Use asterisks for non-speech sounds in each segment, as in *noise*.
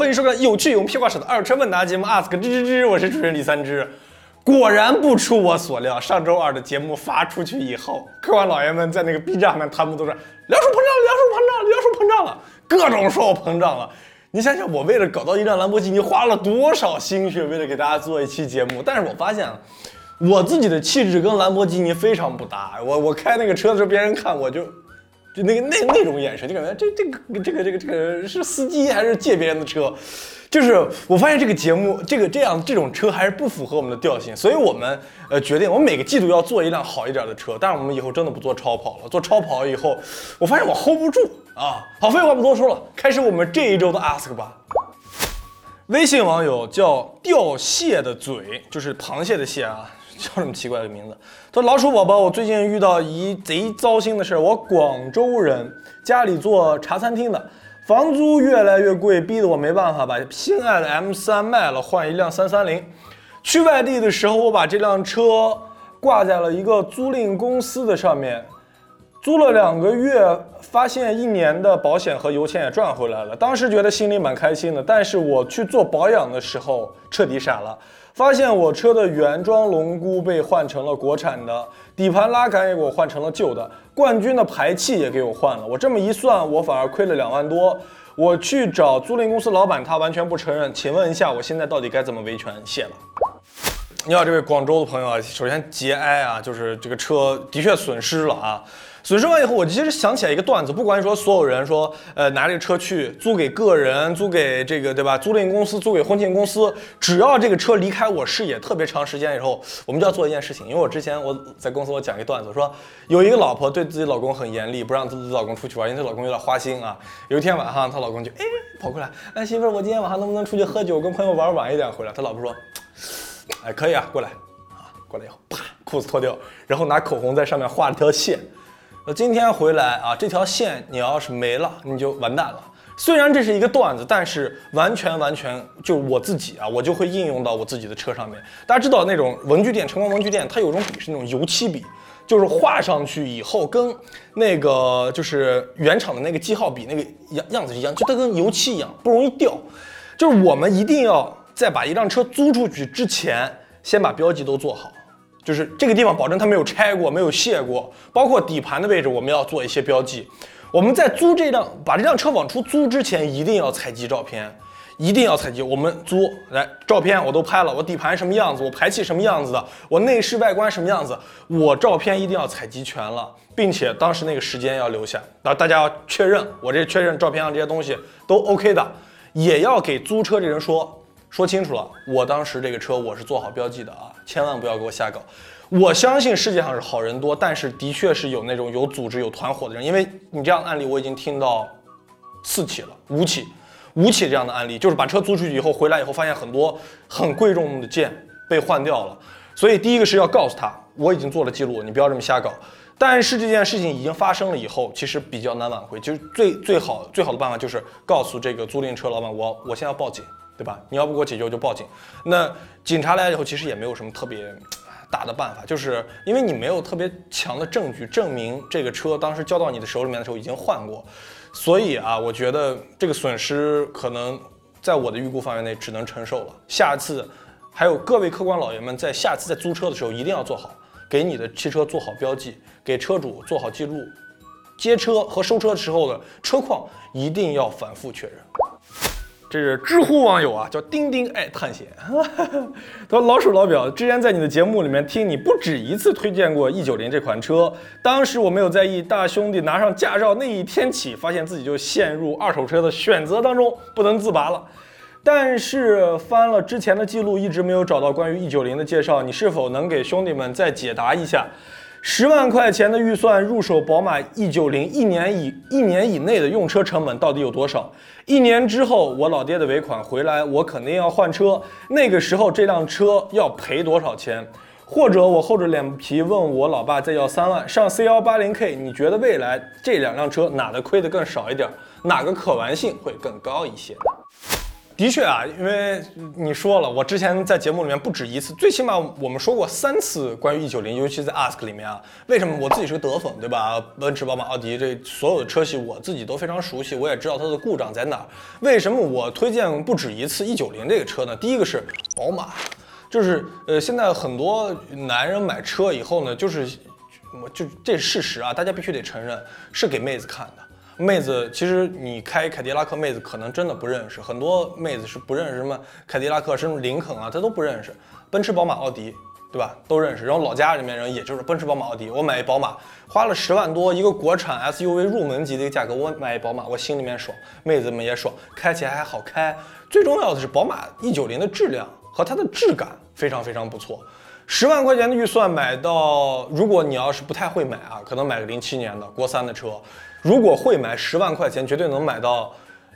欢迎收看有趣有屁话少的二车问答节目 Ask 吱吱吱，我是主持人李三枝。果然不出我所料，上周二的节目发出去以后，客官老爷们在那个 B 站上面，他们都是梁叔膨胀了，梁叔膨胀了，梁叔膨胀了，各种说我膨胀了。你想想，我为了搞到一辆兰博基尼，花了多少心血，为了给大家做一期节目。但是我发现，我自己的气质跟兰博基尼非常不搭。我我开那个车的时候，别人看我就就那个那那种眼神，就感觉这这个这个这个这个是司机还是借别人的车？就是我发现这个节目这个这样这种车还是不符合我们的调性，所以我们呃决定，我们每个季度要做一辆好一点的车。但是我们以后真的不做超跑了，做超跑以后，我发现我 hold 不住啊。好，废话不多说了，开始我们这一周的 ask 吧。微信网友叫钓蟹的嘴，就是螃蟹的蟹啊，叫这么奇怪的名字。他说：“老鼠宝宝，我最近遇到一贼糟心的事儿。我广州人，家里做茶餐厅的，房租越来越贵，逼得我没办法把心爱的 M3 卖了，换一辆330。去外地的时候，我把这辆车挂在了一个租赁公司的上面。”租了两个月，发现一年的保险和油钱也赚回来了。当时觉得心里蛮开心的，但是我去做保养的时候彻底傻了，发现我车的原装龙骨被换成了国产的，底盘拉杆也给我换成了旧的，冠军的排气也给我换了。我这么一算，我反而亏了两万多。我去找租赁公司老板，他完全不承认。请问一下，我现在到底该怎么维权？谢了。你好，这位广州的朋友啊，首先节哀啊，就是这个车的确损失了啊。损失完以后，我其实想起来一个段子，不管说所有人说，呃，拿这个车去租给个人，租给这个对吧？租赁公司，租给婚庆公司，只要这个车离开我视野特别长时间以后，我们就要做一件事情。因为我之前我在公司我讲一个段子，说有一个老婆对自己老公很严厉，不让自己老公出去玩，因为她老公有点花心啊。有一天晚上，她老公就哎跑过来，哎媳妇儿，我今天晚上能不能出去喝酒，跟朋友玩晚一点回来？她老婆说，哎可以啊，过来啊，过来以后啪裤子脱掉，然后拿口红在上面画了条线。那今天回来啊，这条线你要是没了，你就完蛋了。虽然这是一个段子，但是完全完全就我自己啊，我就会应用到我自己的车上面。大家知道那种文具店，成功文具店，它有种笔是那种油漆笔，就是画上去以后跟那个就是原厂的那个记号笔那个样样子一样，就它跟油漆一样，不容易掉。就是我们一定要在把一辆车租出去之前，先把标记都做好。就是这个地方保证它没有拆过，没有卸过，包括底盘的位置，我们要做一些标记。我们在租这辆把这辆车往出租之前，一定要采集照片，一定要采集。我们租来照片我都拍了，我底盘什么样子，我排气什么样子的，我内饰外观什么样子，我照片一定要采集全了，并且当时那个时间要留下，然后大家要确认我这确认照片上这些东西都 OK 的，也要给租车这人说。说清楚了，我当时这个车我是做好标记的啊，千万不要给我瞎搞。我相信世界上是好人多，但是的确是有那种有组织、有团伙的人。因为你这样的案例我已经听到四起了，五起，五起这样的案例，就是把车租出去以后回来以后，发现很多很贵重的件被换掉了。所以第一个是要告诉他，我已经做了记录，你不要这么瞎搞。但是这件事情已经发生了以后，其实比较难挽回，就是最最好最好的办法就是告诉这个租赁车老板，我我现在要报警。对吧？你要不给我解决，我就报警。那警察来了以后，其实也没有什么特别大的办法，就是因为你没有特别强的证据证明这个车当时交到你的手里面的时候已经换过，所以啊，我觉得这个损失可能在我的预估范围内只能承受了。下次还有各位客官老爷们，在下次在租车的时候一定要做好，给你的汽车做好标记，给车主做好记录，接车和收车的时候的车况一定要反复确认。这是知乎网友啊，叫丁丁爱探险。他说：“老鼠老表，之前在你的节目里面听你不止一次推荐过 E 九零这款车，当时我没有在意，大兄弟拿上驾照那一天起，发现自己就陷入二手车的选择当中不能自拔了。但是翻了之前的记录，一直没有找到关于 E 九零的介绍，你是否能给兄弟们再解答一下？”十万块钱的预算入手宝马 E 九零，一年以一年以内的用车成本到底有多少？一年之后我老爹的尾款回来，我肯定要换车，那个时候这辆车要赔多少钱？或者我厚着脸皮问我老爸再要三万上 C 幺八零 K，你觉得未来这两辆车哪个亏的更少一点？哪个可玩性会更高一些？的确啊，因为你说了，我之前在节目里面不止一次，最起码我们说过三次关于 E 九零，尤其在 Ask 里面啊。为什么我自己是个德粉，对吧？奔驰、宝马、奥迪这所有的车系我自己都非常熟悉，我也知道它的故障在哪儿。为什么我推荐不止一次 E 九零这个车呢？第一个是宝马，就是呃，现在很多男人买车以后呢，就是我就这是事实啊，大家必须得承认，是给妹子看的。妹子，其实你开凯迪拉克，妹子可能真的不认识，很多妹子是不认识什么凯迪拉克、什么林肯啊，她都不认识。奔驰、宝马、奥迪，对吧？都认识。然后老家里面人也就是奔驰、宝马、奥迪。我买一宝马，花了十万多一个国产 SUV 入门级的一个价格，我买一宝马，我心里面爽，妹子们也爽，开起来还好开。最重要的是，宝马 E90 的质量和它的质感非常非常不错。十万块钱的预算买到，如果你要是不太会买啊，可能买个零七年的国三的车。如果会买，十万块钱绝对能买到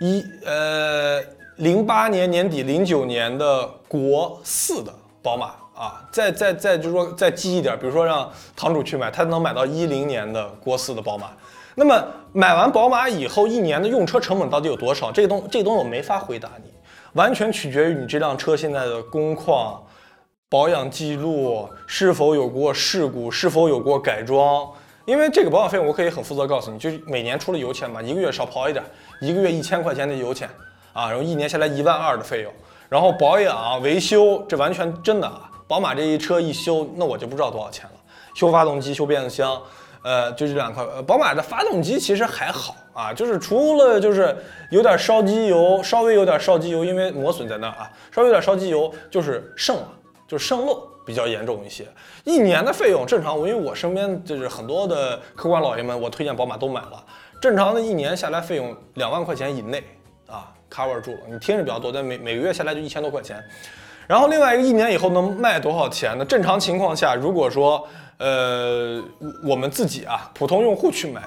一呃零八年年底零九年的国四的宝马啊，再再再就是说再低一点，比如说让堂主去买，他能买到一零年的国四的宝马。那么买完宝马以后，一年的用车成本到底有多少？这个东这个东西我没法回答你，完全取决于你这辆车现在的工况、保养记录是否有过事故，是否有过改装。因为这个保养费用，我可以很负责告诉你，就是每年出了油钱嘛，一个月少跑一点，一个月一千块钱的油钱啊，然后一年下来一万二的费用，然后保养维修，这完全真的啊，宝马这一车一修，那我就不知道多少钱了，修发动机、修变速箱，呃，就这两块。呃宝马的发动机其实还好啊，就是除了就是有点烧机油，稍微有点烧机油，因为磨损在那儿啊，稍微有点烧机油就是渗了，就是渗漏。比较严重一些，一年的费用正常，因为我身边就是很多的客官老爷们，我推荐宝马都买了，正常的一年下来费用两万块钱以内啊，cover 住了。你听着比较多，但每每个月下来就一千多块钱。然后另外一个一年以后能卖多少钱呢？正常情况下，如果说呃我们自己啊普通用户去买。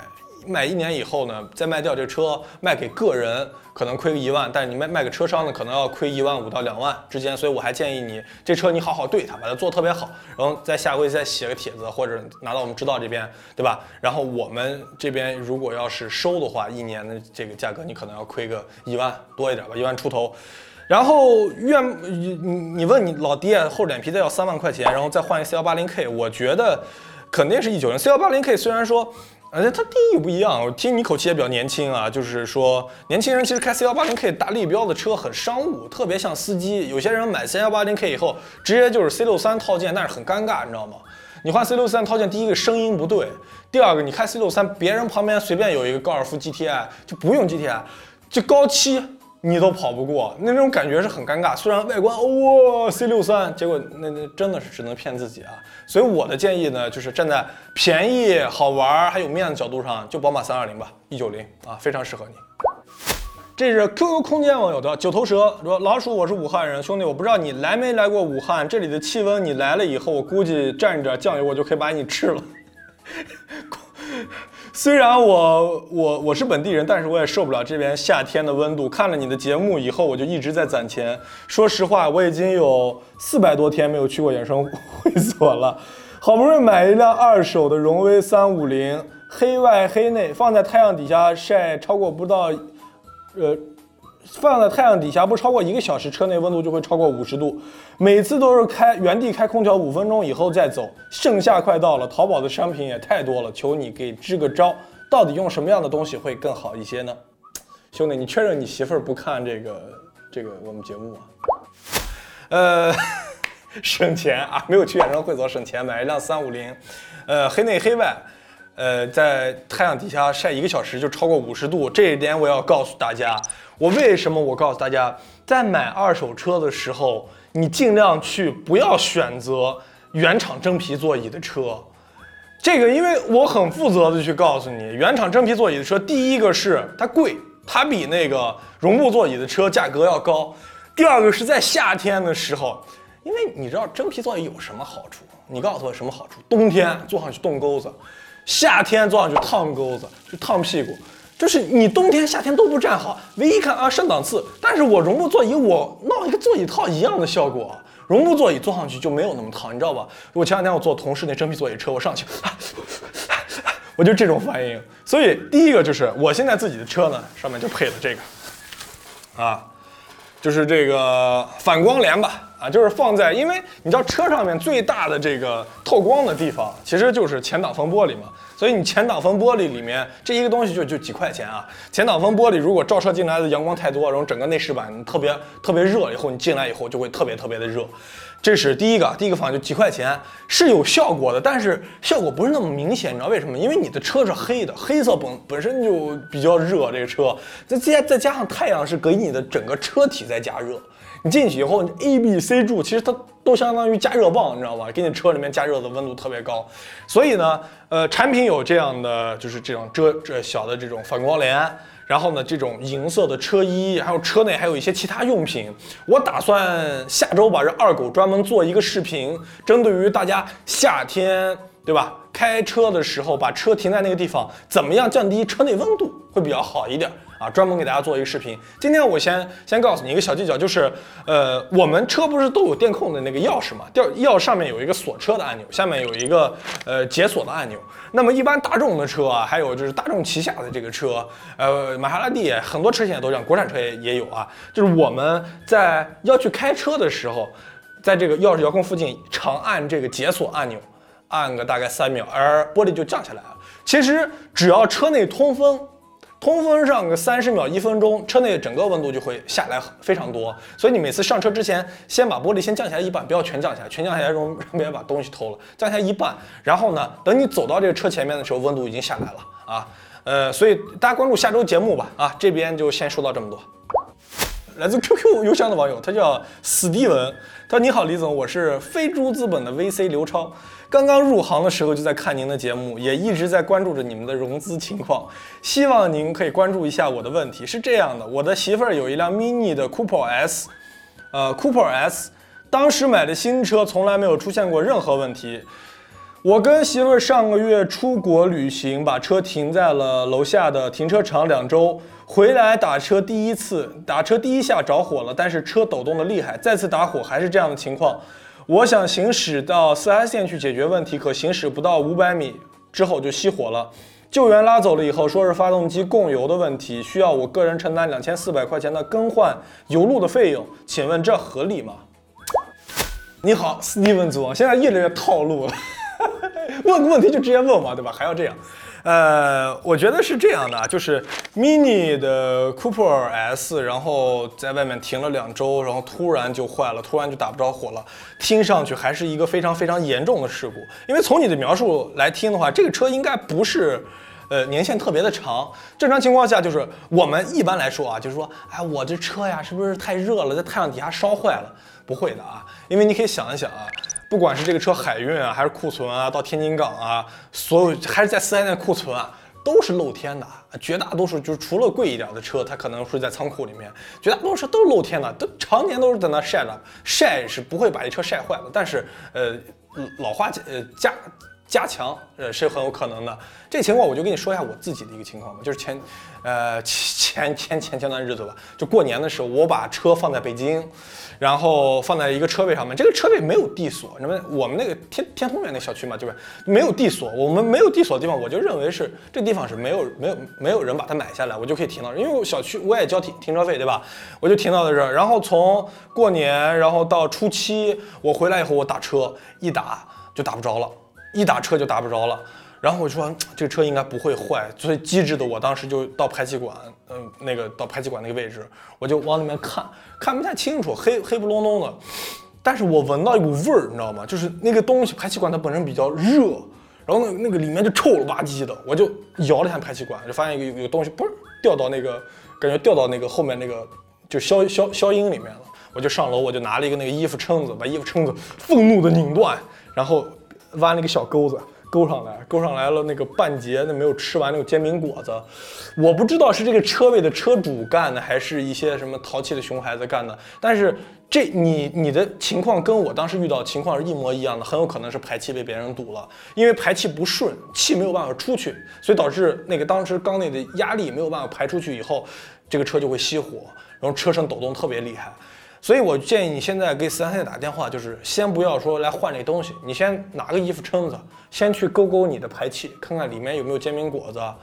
买一年以后呢，再卖掉这车，卖给个人可能亏个一万，但是你卖卖给车商呢，可能要亏一万五到两万之间。所以我还建议你，这车你好好对它，把它做特别好，然后再下回再写个帖子，或者拿到我们知道这边，对吧？然后我们这边如果要是收的话，一年的这个价格你可能要亏个一万多一点吧，一万出头。然后愿你你问你老爹厚脸皮再要三万块钱，然后再换一 C 幺八零 K，我觉得肯定是一九零 C 幺八零 K，虽然说。而且它定义不一样，我听你口气也比较年轻啊，就是说年轻人其实开 C 幺八零 K 大立标的车很商务，特别像司机。有些人买 C 幺八零 K 以后，直接就是 C 六三套件，但是很尴尬，你知道吗？你换 C 六三套件，第一个声音不对，第二个你开 C 六三，别人旁边随便有一个高尔夫 GTI 就不用 GTI，就高七。你都跑不过，那种感觉是很尴尬。虽然外观哇 C 六三，结果那那真的是只能骗自己啊。所以我的建议呢，就是站在便宜、好玩还有面子角度上，就宝马三二零吧，一九零啊，非常适合你。这是 QQ 空间网友的九头蛇说：“老鼠，我是武汉人，兄弟，我不知道你来没来过武汉，这里的气温，你来了以后，我估计蘸着酱油，我就可以把你吃了。”虽然我我我是本地人，但是我也受不了这边夏天的温度。看了你的节目以后，我就一直在攒钱。说实话，我已经有四百多天没有去过衍生会所了。好不容易买一辆二手的荣威三五零，黑外黑内，放在太阳底下晒超过不到，呃。放在太阳底下不超过一个小时，车内温度就会超过五十度。每次都是开原地开空调五分钟以后再走。盛夏快到了，淘宝的商品也太多了，求你给支个招，到底用什么样的东西会更好一些呢？兄弟，你确认你媳妇儿不看这个这个我们节目吗？呃，*laughs* 省钱啊，没有去衍生会所省钱，买一辆三五零，呃，黑内黑外。呃，在太阳底下晒一个小时就超过五十度，这一点我要告诉大家。我为什么我告诉大家，在买二手车的时候，你尽量去不要选择原厂真皮座椅的车。这个，因为我很负责的去告诉你，原厂真皮座椅的车，第一个是它贵，它比那个绒布座椅的车价格要高。第二个是在夏天的时候，因为你知道真皮座椅有什么好处？你告诉我什么好处？冬天坐上去冻钩子。夏天坐上去烫钩子，就烫屁股，就是你冬天夏天都不站好，唯一看啊上档次，但是我绒布座椅我弄一个座椅套一样的效果，绒布座椅坐上去就没有那么烫，你知道吧？我前两天我坐同事那真皮座椅车，我上去，*laughs* 我就这种反应。所以第一个就是我现在自己的车呢，上面就配了这个，啊，就是这个反光帘吧，啊，就是放在，因为你知道车上面最大的这个透光的地方，其实就是前挡风玻璃嘛。所以你前挡风玻璃里面这一个东西就就几块钱啊。前挡风玻璃如果照射进来的阳光太多，然后整个内饰板特别特别热，以后你进来以后就会特别特别的热。这是第一个，第一个方案就几块钱是有效果的，但是效果不是那么明显，你知道为什么？因为你的车是黑的，黑色本本身就比较热，这个车再加再加上太阳是给你的整个车体在加热，你进去以后，A、B、C 柱其实它都相当于加热棒，你知道吧？给你车里面加热的温度特别高，所以呢，呃，产品有这样的就是这种遮这小的这种反光帘。然后呢，这种银色的车衣，还有车内还有一些其他用品。我打算下周把这二狗专门做一个视频，针对于大家夏天，对吧？开车的时候把车停在那个地方，怎么样降低车内温度会比较好一点。啊，专门给大家做一个视频。今天我先先告诉你一个小技巧，就是，呃，我们车不是都有电控的那个钥匙嘛？钥钥上面有一个锁车的按钮，下面有一个呃解锁的按钮。那么一般大众的车啊，还有就是大众旗下的这个车，呃，玛莎拉蒂很多车现在都这样，国产车也也有啊。就是我们在要去开车的时候，在这个钥匙遥控附近长按这个解锁按钮，按个大概三秒，而玻璃就降下来了。其实只要车内通风。通风上个三十秒一分钟，车内整个温度就会下来非常多。所以你每次上车之前，先把玻璃先降下来一半，不要全降下来，全降下来容让别人把东西偷了。降下来一半，然后呢，等你走到这个车前面的时候，温度已经下来了啊。呃，所以大家关注下周节目吧。啊，这边就先说到这么多。来自 QQ 邮箱的网友，他叫史蒂文，他说：“你好，李总，我是飞猪资本的 VC 刘超。”刚刚入行的时候就在看您的节目，也一直在关注着你们的融资情况，希望您可以关注一下我的问题。是这样的，我的媳妇儿有一辆 mini 的 Cooper S，呃，Cooper S，当时买的新车，从来没有出现过任何问题。我跟媳妇儿上个月出国旅行，把车停在了楼下的停车场两周，回来打车第一次打车第一下着火了，但是车抖动的厉害，再次打火还是这样的情况。我想行驶到 4S 店去解决问题，可行驶不到五百米之后就熄火了。救援拉走了以后，说是发动机供油的问题，需要我个人承担两千四百块钱的更换油路的费用，请问这合理吗？你好，斯蒂文总，现在越来越套路了，*laughs* 问个问题就直接问嘛，对吧？还要这样。呃，我觉得是这样的啊，就是 mini 的 Cooper S，然后在外面停了两周，然后突然就坏了，突然就打不着火了，听上去还是一个非常非常严重的事故。因为从你的描述来听的话，这个车应该不是，呃，年限特别的长。正常情况下，就是我们一般来说啊，就是说，哎，我这车呀，是不是太热了，在太阳底下烧坏了？不会的啊，因为你可以想一想啊。不管是这个车海运啊，还是库存啊，到天津港啊，所有还是在四 S 店库存啊，都是露天的。绝大多数就是除了贵一点的车，它可能会在仓库里面，绝大多数车都是露天的，都常年都是在那晒着。晒是不会把这车晒坏的，但是呃，老化呃加加强呃是很有可能的。这情况我就跟你说一下我自己的一个情况吧，就是前呃前前前前段日子吧，就过年的时候，我把车放在北京。然后放在一个车位上面，这个车位没有地锁，那么我们那个天天通苑那小区嘛，就是没有地锁。我们没有地锁的地方，我就认为是这地方是没有没有没有人把它买下来，我就可以停到，因为我小区我也交停停车费，对吧？我就停到在这儿。然后从过年，然后到初七，我回来以后我打车一打就打不着了，一打车就打不着了。然后我说 *tsk* 这车应该不会坏，所以机智的我当时就到排气管，嗯，那个到排气管那个位置，我就往里面看，看不太清楚，黑黑不隆咚的，但是我闻到一股味儿，你知道吗？就是那个东西，排气管它本身比较热，然后那那个里面就臭了吧唧的，我就摇了一下排气管，就发现有有东西嘣掉到那个，感觉掉到那个后面那个就消消消音里面了，我就上楼，我就拿了一个那个衣服撑子，把衣服撑子愤怒的拧断，然后挖了一个小钩子。勾上来，勾上来了那个半截那没有吃完那个煎饼果子，我不知道是这个车位的车主干的，还是一些什么淘气的熊孩子干的。但是这你你的情况跟我当时遇到情况是一模一样的，很有可能是排气被别人堵了，因为排气不顺，气没有办法出去，所以导致那个当时缸内的压力没有办法排出去以后，这个车就会熄火，然后车身抖动特别厉害。所以，我建议你现在给四 S 店打电话，就是先不要说来换这东西，你先拿个衣服撑子，先去勾勾你的排气，看看里面有没有煎饼果子啊、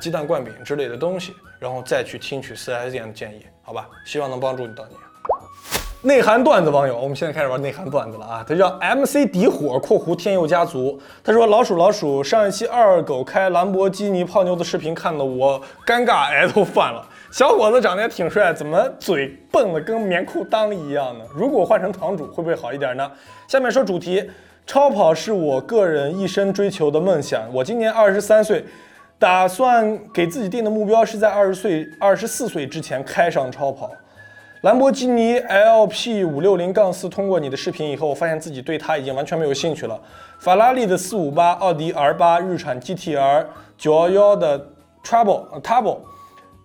鸡蛋灌饼之类的东西，然后再去听取四 S 店的建议，好吧？希望能帮助你到你。内涵段子网友，我们现在开始玩内涵段子了啊！他叫 MC 底火（括弧天佑家族）。他说：“老鼠老鼠，上一期二狗开兰博基尼泡妞的视频看的我尴尬癌都犯了。小伙子长得也挺帅，怎么嘴笨的跟棉裤裆一样呢？如果换成堂主会不会好一点呢？”下面说主题：超跑是我个人一生追求的梦想。我今年二十三岁，打算给自己定的目标是在二十岁、二十四岁之前开上超跑。兰博基尼 LP 五六零杠四，通过你的视频以后，我发现自己对它已经完全没有兴趣了。法拉利的四五八、奥迪 R 八、日产 GTR 九幺幺的 Trouble Turbo，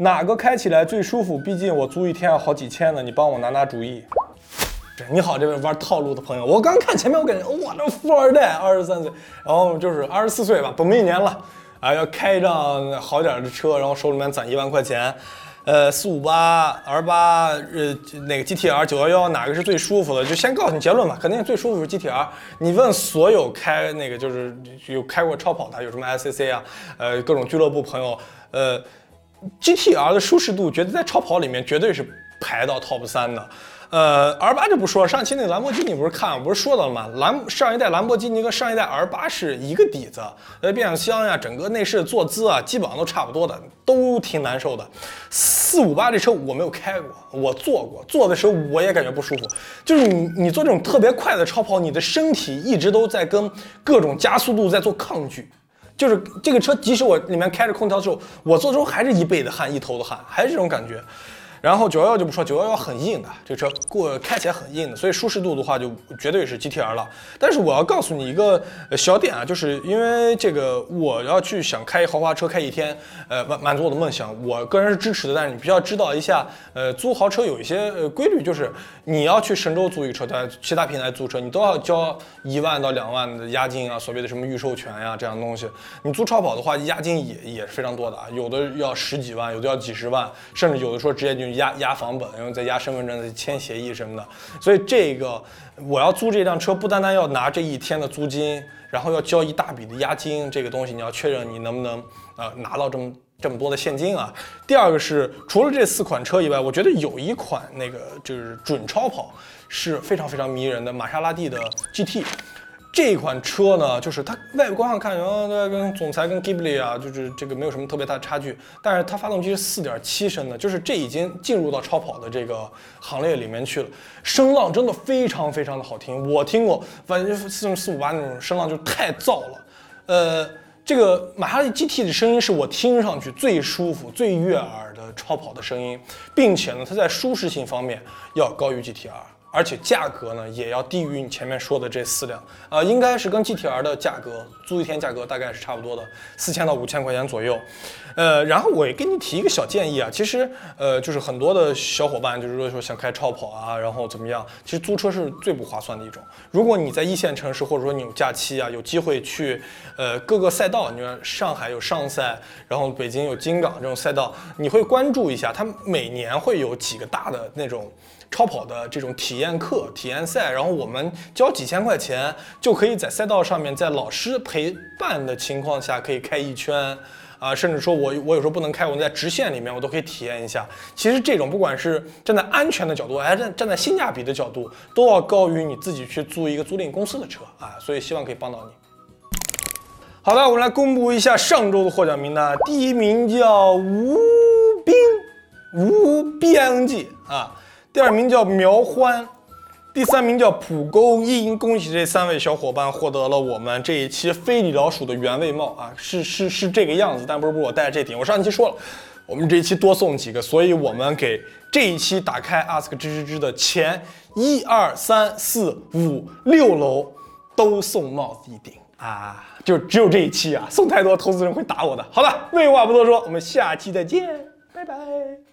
哪个开起来最舒服？毕竟我租一天要好几千呢，你帮我拿拿主意。你好，这位玩套路的朋友，我刚看前面，我感觉哇，这富二代，二十三岁，然后就是二十四岁吧，本命年了啊，要开一辆好点的车，然后手里面攒一万块钱。呃，四五八 R 八，呃，那个 GTR 九幺幺哪个是最舒服的？就先告诉你结论吧，肯定最舒服是 GTR。你问所有开那个就是有开过超跑的，有什么 SCC 啊，呃，各种俱乐部朋友，呃，GTR 的舒适度，觉得在超跑里面绝对是排到 top 三的。呃，R 八就不说了，上期那个兰博基尼不是看，不是说到了吗？兰上一代兰博基尼跟上一代 R 八是一个底子，呃，变速箱呀，整个内饰坐姿啊，基本上都差不多的，都挺难受的。四五八这车我没有开过，我坐过，坐的时候我也感觉不舒服。就是你你坐这种特别快的超跑，你的身体一直都在跟各种加速度在做抗拒。就是这个车，即使我里面开着空调的时候，我坐之后还是一背的汗，一头的汗，还是这种感觉。然后九幺幺就不说，九幺幺很硬的，这车过开起来很硬的，所以舒适度的话就绝对是 GTR 了。但是我要告诉你一个小点啊，就是因为这个我要去想开豪华车开一天，呃满满足我的梦想，我个人是支持的。但是你必须要知道一下，呃租豪车有一些呃规律，就是你要去神州租一车，在其他平台租车，你都要交一万到两万的押金啊，所谓的什么预授权呀这样东西。你租超跑的话，押金也也是非常多的啊，有的要十几万，有的要几十万，甚至有的说直接就。押押房本，然后再押身份证，再签协议什么的。所以这个我要租这辆车，不单单要拿这一天的租金，然后要交一大笔的押金，这个东西你要确认你能不能呃拿到这么这么多的现金啊。第二个是除了这四款车以外，我觉得有一款那个就是准超跑是非常非常迷人的，玛莎拉蒂的 GT。这款车呢，就是它外观上看，哦，跟总裁跟 Ghibli 啊，就是这个没有什么特别大的差距。但是它发动机是四点七升的，就是这已经进入到超跑的这个行列里面去了。声浪真的非常非常的好听，我听过，反正四四五八那种声浪就太燥了。呃，这个玛莎拉蒂 GT 的声音是我听上去最舒服、最悦耳的超跑的声音，并且呢，它在舒适性方面要高于 GTR。而且价格呢，也要低于你前面说的这四辆，啊，应该是跟 GTR 的价格租一天价格大概是差不多的，四千到五千块钱左右。呃，然后我也给你提一个小建议啊，其实呃，就是很多的小伙伴就是说说想开超跑啊，然后怎么样，其实租车是最不划算的一种。如果你在一线城市，或者说你有假期啊，有机会去呃各个赛道，你说上海有上赛，然后北京有京港这种赛道，你会关注一下，它每年会有几个大的那种。超跑的这种体验课、体验赛，然后我们交几千块钱就可以在赛道上面，在老师陪伴的情况下可以开一圈，啊，甚至说我我有时候不能开，我在直线里面我都可以体验一下。其实这种不管是站在安全的角度，还是站在性价比的角度，都要高于你自己去租一个租赁公司的车啊。所以希望可以帮到你。好的，我们来公布一下上周的获奖名单，第一名叫吴斌，吴边记啊。第二名叫苗欢，第三名叫蒲公英。恭喜这三位小伙伴获得了我们这一期非礼老鼠的原味帽啊，是是是这个样子，但不是不是我戴这顶。我上一期说了，我们这一期多送几个，所以我们给这一期打开 ask 吱吱吱的前一二三四五六楼都送帽子一顶啊，就只有这一期啊，送太多投资人会打我的。好了，废话不多说，我们下期再见，拜拜。